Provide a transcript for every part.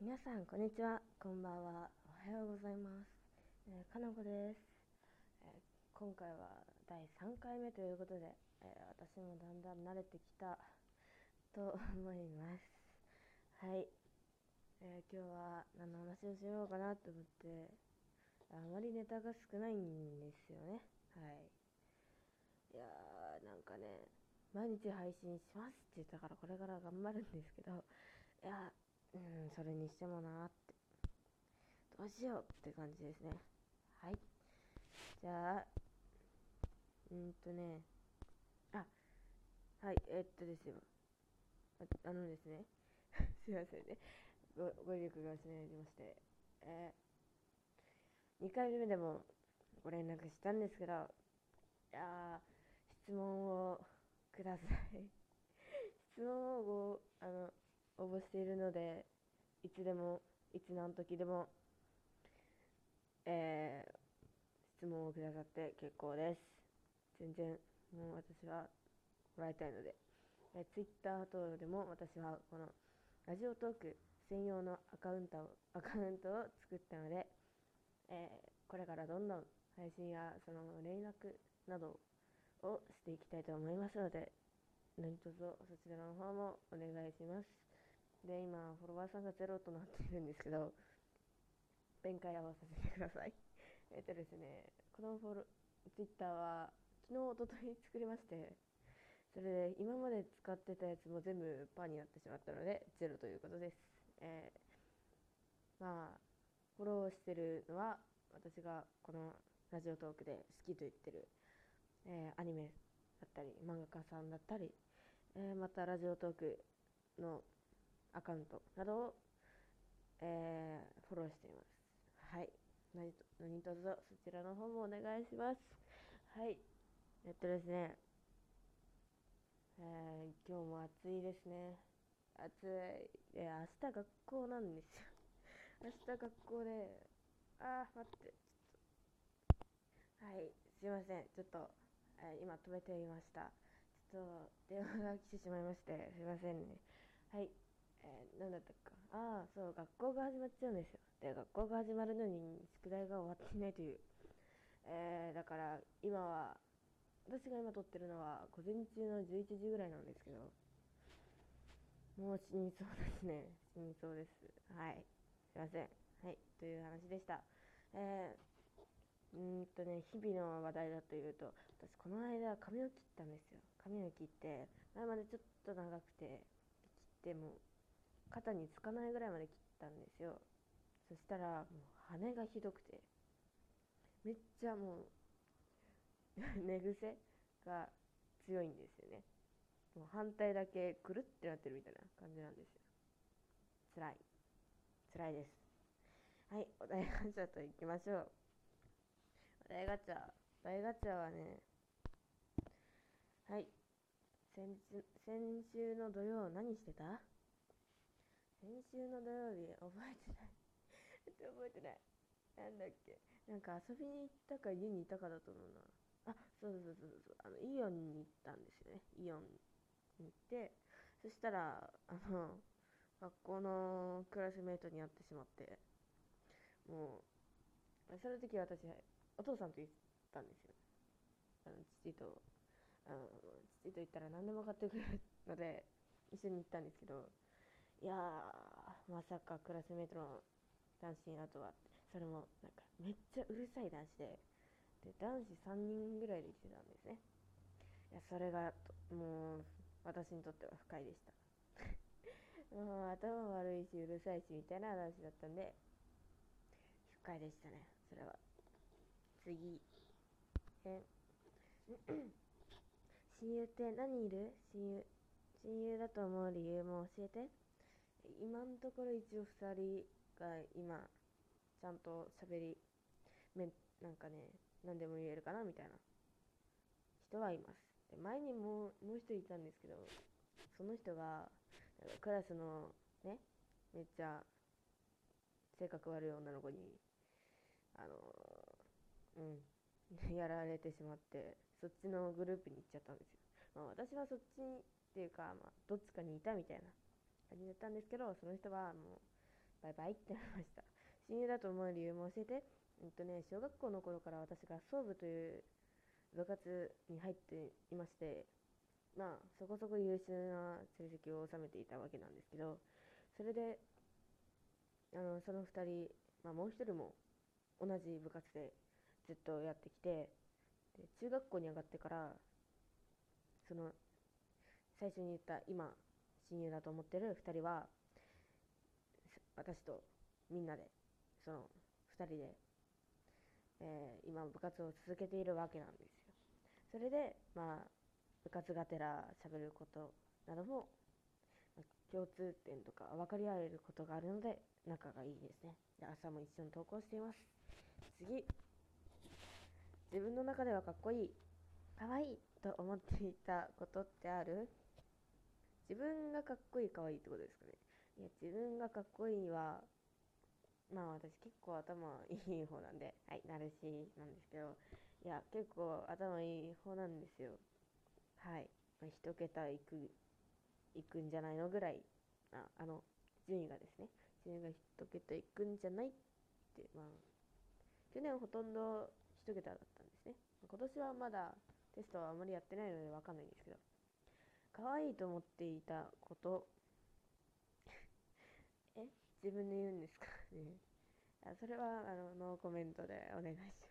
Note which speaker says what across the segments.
Speaker 1: 皆さんこんにちは。こんばんは。おはようございます、えー、かなこです、えー、今回は第3回目ということで、えー、私もだんだん慣れてきたと思います。はい、え今日は何の話をしようかなと思ってあまりネタが少ないんですよね。はい。いやーなんかね毎日配信しますって言ったからこれから頑張るんですけどいやうん、それにしてもなーって。どうしようって感じですね。はい。じゃあ、うんとね、あ、はい、えー、っとですよ。あのですね、すいませんね。ごご力が失いまして、えー、2回目でもご連絡したんですけど、いや質問をください。質問をご、あの、応募しているので、いつでも、いつ何時でも、えー、質問をくださって結構です。全然、もう私はもらいたいので。えー、Twitter 等でも私はこのラジオトーク専用のアカウントをアカウントを作ったので、えー、これからどんどん配信やその連絡などをしていきたいと思いますので、何卒そちらの方もお願いします。で、今、フォロワーさんがゼロとなっているんですけど、弁解合わさせてください。えっとですね、このフォロツイッターは、昨日、おととい作りまして、それで今まで使ってたやつも全部パーになってしまったので、ゼロということです。えー、まあ、フォローしてるのは、私がこのラジオトークで好きと言ってる、えー、アニメだったり、漫画家さんだったり、えー、またラジオトークのアカウントなどを、えー、フォローしています。はい。何と何卒そちらの方もお願いします。はい。えっとですね、えー、今日も暑いですね。暑い。いや、明日学校なんですよ。明日学校で、あー、待って、はい、すいません。ちょっと、えー、今止めてみました。ちょっと、電話が来てしまいまして、すいませんね。はい。えー、何だったかああそう学校が始まっちゃうんですよ。で学校が始まるのに宿題が終わっていないという、えー、だから今は私が今撮ってるのは午前中の11時ぐらいなんですけど。もう死にそうですね。死にそうです。はい。すいません。はい。という話でした。えー、うんとね日々の話題だというと私この間髪を切ったんですよ。髪を切って前までちょっと長くて切っても肩につかないぐらいまで切ったんですよ。そしたらもう羽がひどくて。めっちゃもう 寝癖が強いんですよね。もう反対だけくるってなってるみたいな感じなんですよ。辛い。辛いです。はいお題ガチャといきましょう。お題ガチャ。お題ガチャはねはい。先先週の土曜何してた？先週の土曜日覚えてない。覚えてないなんだっけ。なんか遊びに行ったか家にいたかだと思うな。あそうそうそうそうあのイオンに行ったんですよね。イオンに行って。そしたらあの学校のクラスメートに会ってしまって。もうその時私お父さんと行ったんですよ。あの父とあの父と行ったら何でも買ってくれるので一緒に行ったんですけど。いやまさかクラスメートの男子にあとは。それもなんかめっちゃうるさい男子で。で男子3人ぐらいで来てたんですね。いやそれがもう私にとっては不快でした。もう頭悪いしうるさいしみたいな男子だったんで不快でしたね。それは。次。え 親友って何いる？親友親友だと思う理由も教えて。今のところ一応2人が今ちゃんと喋りめなんかね何でも言えるかなみたいな。人はいます。で前にももう一人いたんですけどその人がクラスのねめっちゃ性格悪い女の子にあのうん やられてしまってそっちのグループに行っちゃったんですよ、まあ、私はそっちっていうか、まあ、どっちかにいたみたいな。感じだったんですけどその人はもうバイバイってなりました。親友だと思う理由も教えて。えっとね小学校の頃から私が総部という部活に入っていましてまあそこそこ優秀な成績を収めていたわけなんですけどそれであのその2人、まあ、もう1人も同じ部活でずっとやってきてで中学校に上がってからその最初に言った今親友だと思ってる2人は私とみんなでその2人で、えー、今部活を続けているわけなんですよ。それでまあ部活がてら喋ることなども、共通点とか分かり合えることがあるので仲がいいですね。で朝も一緒に投稿しています。次自分の中ではかっこいいかわいいと思っていたことってある？自分がかっこいいかわいいってことですかね。いや自分がかっこいいはまあ私結構頭いい方なんではいナルシなんですけどいや結構頭いい方なんですよ。はい、ま、1桁いくいくんじゃないのぐらいああの順位がですね。順位が1桁いくんじゃないってまあ去年ほとんど1桁だったんですね。今年はまだテストはあまりやってないのでわかんないんですけど。可愛いと思っていたこと。え？自分で言うんですか？ね。あそれはあのノーコメントでお願いしま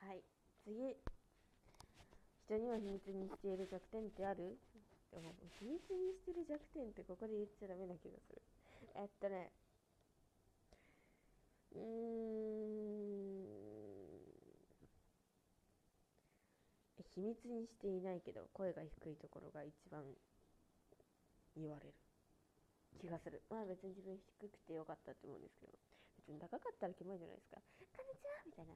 Speaker 1: す。はい。次。人には秘密にしている弱点ってある？でも秘密にしてる弱点ってここで言っちゃダメな気がする。えっとね。うーん。秘密にしていないけど声が低いところが一番言われる。気がする。まあ別に自分低くてよかったと思うんですけど。別に高かったらキモいじゃないですか。こんにちはみたいな。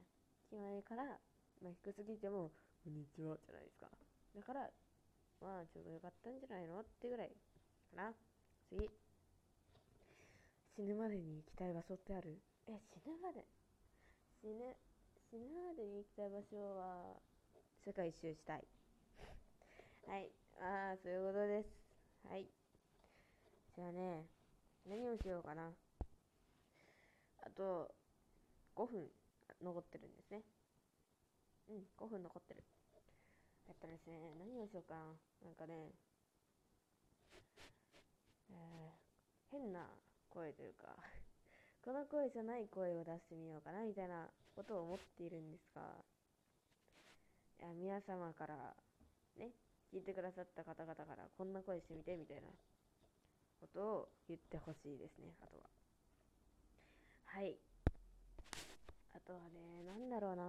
Speaker 1: 決まりから、まあ、低すぎてもこんにちはじゃないですか。だからまあちょうどよかったんじゃないのってぐらいかな。次。死ぬまでに行きたい場所ってある？え死ぬまで。死ぬ死ぬまでに行きたい場所は世界一周したい。はい。ああ、そういうことです。はい。じゃあね、何をしようかな。あと、5分残ってるんですね。うん、5分残ってる。えっとですね、何をしようかな。なんかね、えー、変な声というか この声じゃない声を出してみようかなみたいなことを思っているんですが、や皆様からね聞いてくださった方々からこんな声してみてみたいなことを言ってほしいですねあとは。はい。あとはねなんだろうな。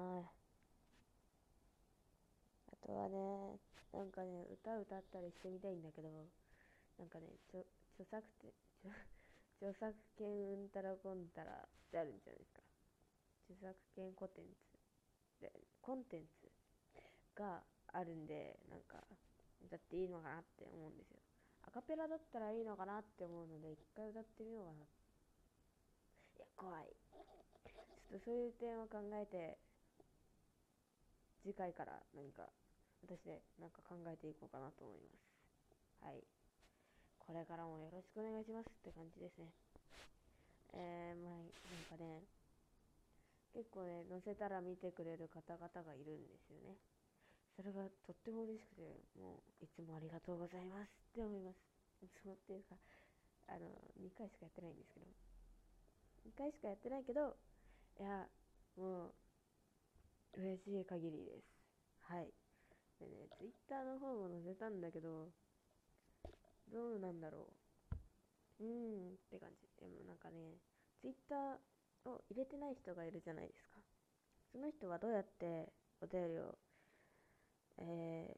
Speaker 1: あとはねなんかね歌歌ったりしてみたいんだけどなんかね著作って著作権 うんたらこんたらってあるんじゃないですか。著作権コテンツ。でコンテンツ。があるんでなんか歌っていいのかなって思うんですよ。アカペラだったらいいのかなって思うので一回歌ってみようかないや怖い。ちょっとそういう点を考えて次回から何か私でなんか考えていこうかなと思います。はい。これからもよろしくお願いしますって感じですね。えー、まあなんかね結構ね載せたら見てくれる方々がいるんですよね。それがとっても嬉しくて、もういつもありがとうございますって思います。いつもっていうか、あの、2回しかやってないんですけど、2回しかやってないけど、いや、もう、嬉しい限りです。はい。でね、ツイッターの方も載せたんだけど、どうなんだろう。うーんって感じ。でもなんかね、ツイッターを入れてない人がいるじゃないですか。その人はどうやってお便りをえ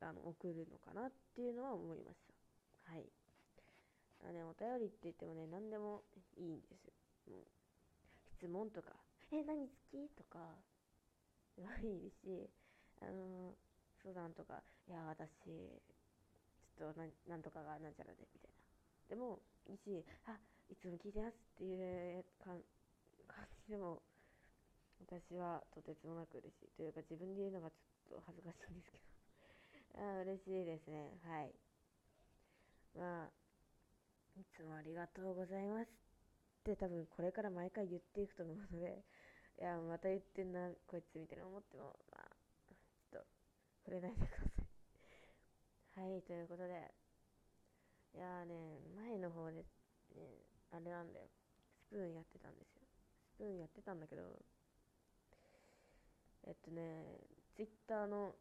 Speaker 1: ー、あの送るのかなっていうのは思いました。はい。あね、お便りって言ってもね、何でもいいんですよ。質問とか、え、何好きとか、はいいし、あの相談とか、いや、私、ちょっとななんとかがなんちゃらで、みたいな。でも、いいし、あ、いつも聞いてますっていう感じでも、私はとてつもなく嬉しい。というか、自分で言うのがちょっと恥ずかしいんですけど あ嬉しいですね。はい。まあ、いつもありがとうございますって多分これから毎回言っていくと思うので、いや、また言ってんな、こいつみたいな思っても、まあ、ちょっと、触れないでください。はい、ということで、いやーね、前の方で、ね、あれなんだよ。スプーンやってたんですよ。スプーンやってたんだけど、えっとね、ツイッターの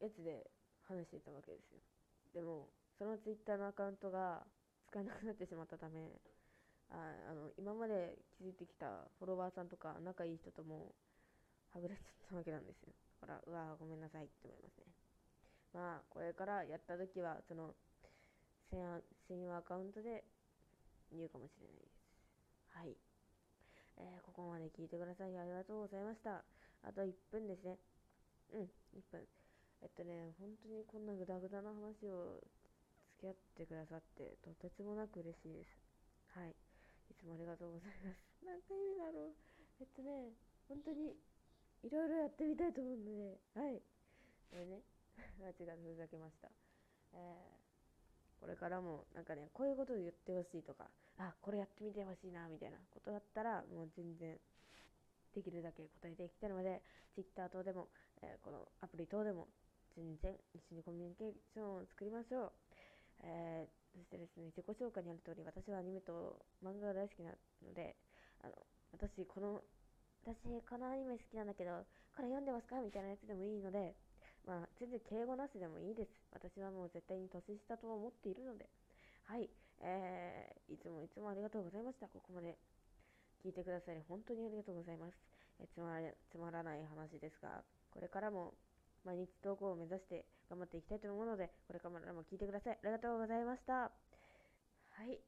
Speaker 1: やつで話してたわけですよ。でも、そのツイッターのアカウントが使えなくなってしまったため、ああの今まで築いてきたフォロワーさんとか仲いい人ともはぐれちゃったわけなんですよ。だから、うわごめんなさいって思いますね。まあ、これからやった時は、その、専用アカウントで言うかもしれないです。はい。えー、ここまで聞いてください。ありがとうございました。あと1分ですね。うん、1分。えっとね、本当にこんなグダグダな話を付き合ってくださって、とてつもなく嬉しいです。はい。いつもありがとうございます。何回目だろう。えっとね、本当にいろいろやってみたいと思うので、はい。これね、間違ってふざけました。えー、これからもなんかね、こういうことを言ってほしいとか、あ、これやってみてほしいな、みたいなことだったら、もう全然できるだけ答えていきたいので、Twitter 等でも、えー、このアプリ等でも、全然一緒にコミュニケーションを作りましょう。えー、そしてですね、自己紹介にある通り、私はアニメと漫画が大好きなので、あの、私、この、私、このアニメ好きなんだけど、これ読んでますかみたいなやつでもいいので、まあ、全然敬語なしでもいいです。私はもう絶対に年下と思っているので、はい、えー、いつもいつもありがとうございました。ここまで聞いてくださり、本当にありがとうございます。えつまつまらない話ですが、これからも毎日投稿を目指して頑張っていきたいと思うので、これからも聞いてください。ありがとうございました。はい、